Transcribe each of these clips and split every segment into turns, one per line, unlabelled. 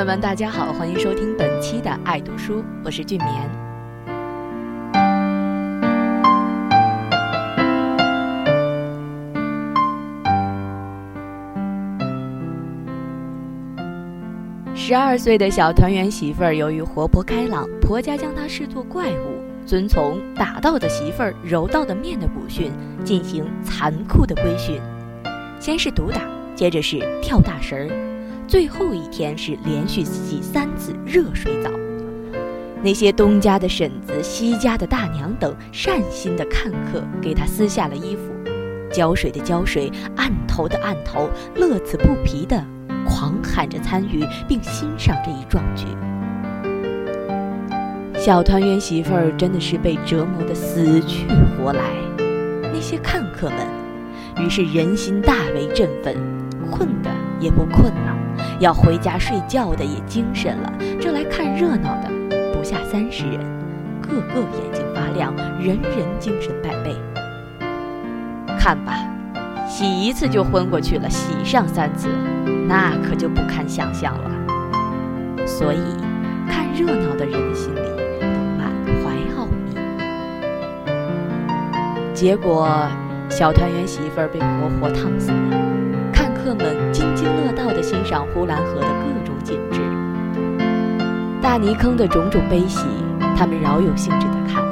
朋友们，大家好，欢迎收听本期的《爱读书》，我是俊棉。十二岁的小团圆媳妇儿，由于活泼开朗，婆家将她视作怪物，遵从“打到的媳妇儿，揉到的面”的古训，进行残酷的规训。先是毒打，接着是跳大神儿。最后一天是连续洗三次热水澡，那些东家的婶子、西家的大娘等善心的看客给他撕下了衣服，浇水的浇水，按头的按头，乐此不疲的狂喊着参与并欣赏这一壮举。小团圆媳妇儿真的是被折磨得死去活来，那些看客们于是人心大为振奋，困的也不困了。要回家睡觉的也精神了，这来看热闹的不下三十人，个个眼睛发亮，人人精神百倍。看吧，洗一次就昏过去了，洗上三次，那可就不堪想象了。所以，看热闹的人心里都满怀奥秘。结果，小团圆媳妇儿被活活烫死了。客们津津乐道地欣赏呼兰河的各种景致，大泥坑的种种悲喜，他们饶有兴致地看；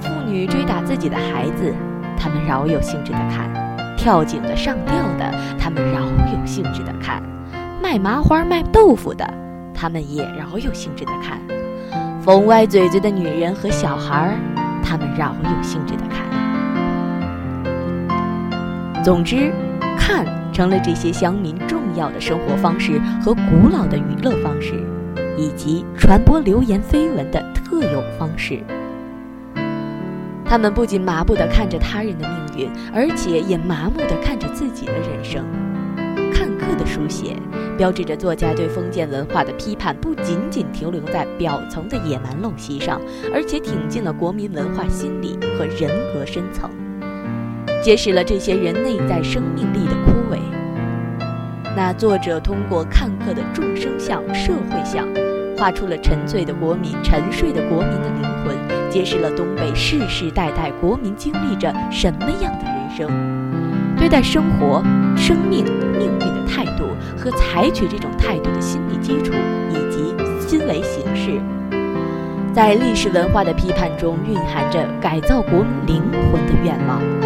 妇女追打自己的孩子，他们饶有兴致地看；跳井的、上吊的，他们饶有兴致地看；卖麻花、卖豆腐的，他们也饶有兴致地看；缝歪嘴嘴的女人和小孩，他们饶有兴致地看。总之，看。成了这些乡民重要的生活方式和古老的娱乐方式，以及传播流言绯闻的特有方式。他们不仅麻木地看着他人的命运，而且也麻木地看着自己的人生。看客的书写，标志着作家对封建文化的批判不仅仅停留在表层的野蛮陋习上，而且挺进了国民文化心理和人格深层。揭示了这些人内在生命力的。那作者通过看客的众生相、社会相，画出了沉醉的国民、沉睡的国民的灵魂，揭示了东北世世代代国民经历着什么样的人生，对待生活、生命、命运的态度和采取这种态度的心理基础以及思维形式，在历史文化的批判中蕴含着改造国民灵魂的愿望。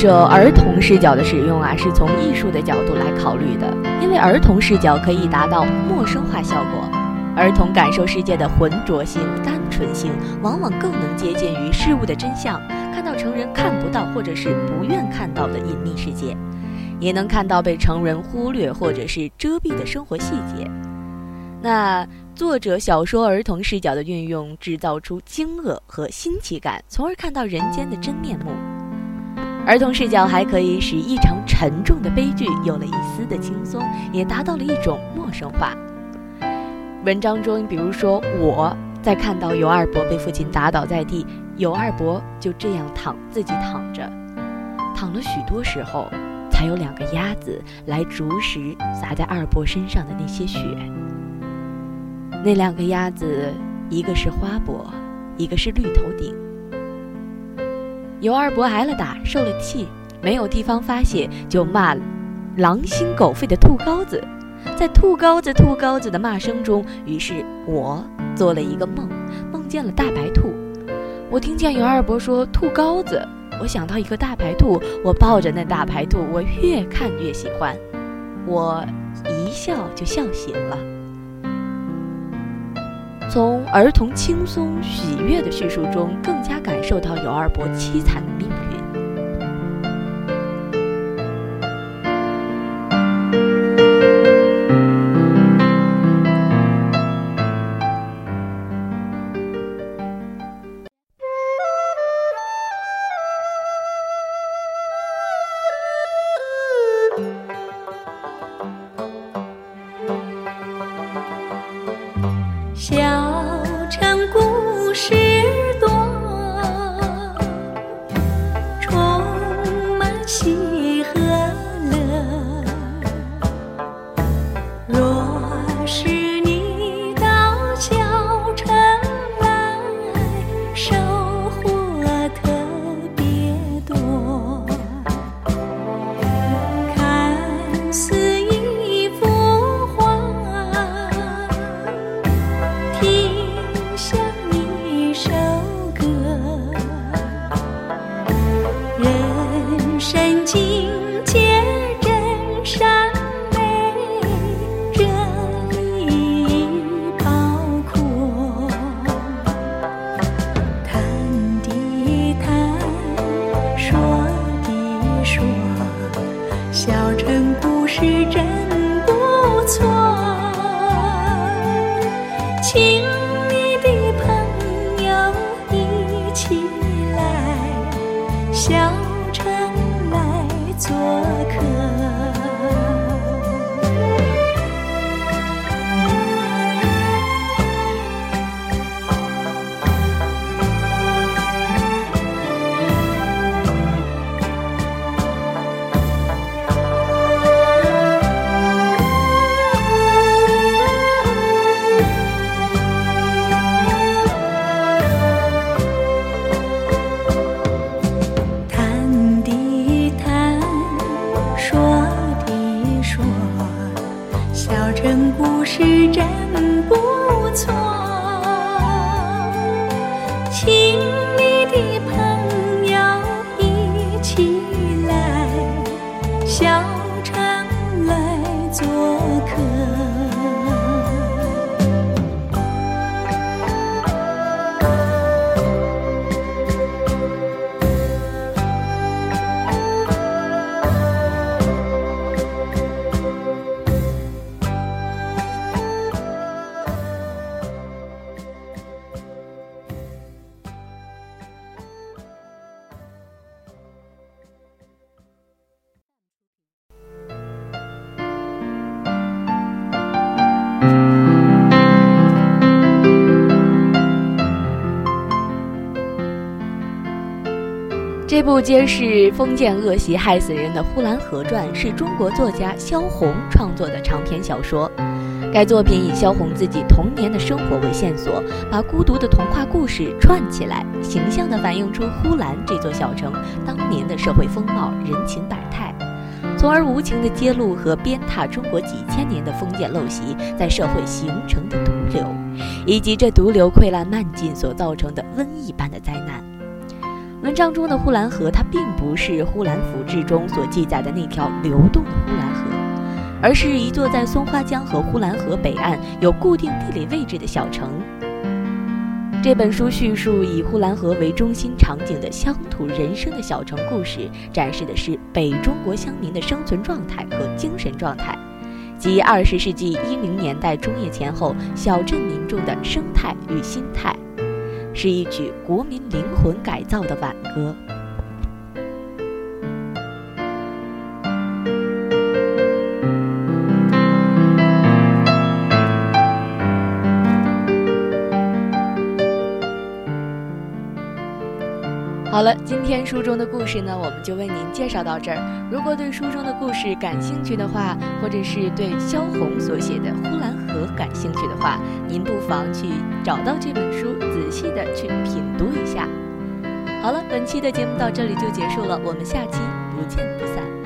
者儿童视角的使用啊，是从艺术的角度来考虑的，因为儿童视角可以达到陌生化效果。儿童感受世界的浑浊性、单纯性，往往更能接近于事物的真相，看到成人看不到或者是不愿看到的隐秘世界，也能看到被成人忽略或者是遮蔽的生活细节。那作者小说儿童视角的运用，制造出惊愕和新奇感，从而看到人间的真面目。儿童视角还可以使异常沉重的悲剧有了一丝的轻松，也达到了一种陌生化。文章中，比如说我在看到尤二伯被父亲打倒在地，尤二伯就这样躺自己躺着，躺了许多时候，才有两个鸭子来逐食洒在二伯身上的那些血。那两个鸭子，一个是花伯，一个是绿头顶。尤二伯挨了打，受了气，没有地方发泄，就骂狼心狗肺的兔羔子。在兔羔子、兔羔子的骂声中，于是我做了一个梦，梦见了大白兔。我听见尤二伯说兔羔子，我想到一个大白兔，我抱着那大白兔，我越看越喜欢，我一笑就笑醒了。从儿童轻松喜悦的叙述中，更加感受到尤二伯凄惨的命运。
说的说小城故事真不错情
这部揭示封建恶习害死人的《呼兰河传》是中国作家萧红创作的长篇小说。该作品以萧红自己童年的生活为线索，把孤独的童话故事串起来，形象地反映出呼兰这座小城当年的社会风貌、人情百态，从而无情地揭露和鞭挞中国几千年的封建陋习在社会形成的毒瘤，以及这毒瘤溃烂漫进所造成的瘟疫般的灾难。文章中的呼兰河，它并不是《呼兰府志》中所记载的那条流动的呼兰河。而是一座在松花江和呼兰河北岸有固定地理位置的小城。这本书叙述以呼兰河为中心场景的乡土人生的小城故事，展示的是北中国乡民的生存状态和精神状态，及二十世纪一零年代中叶前后小镇民众的生态与心态，是一曲国民灵魂改造的挽歌。好了，今天书中的故事呢，我们就为您介绍到这儿。如果对书中的故事感兴趣的话，或者是对萧红所写的《呼兰河》感兴趣的话，您不妨去找到这本书，仔细的去品读一下。好了，本期的节目到这里就结束了，我们下期不见不散。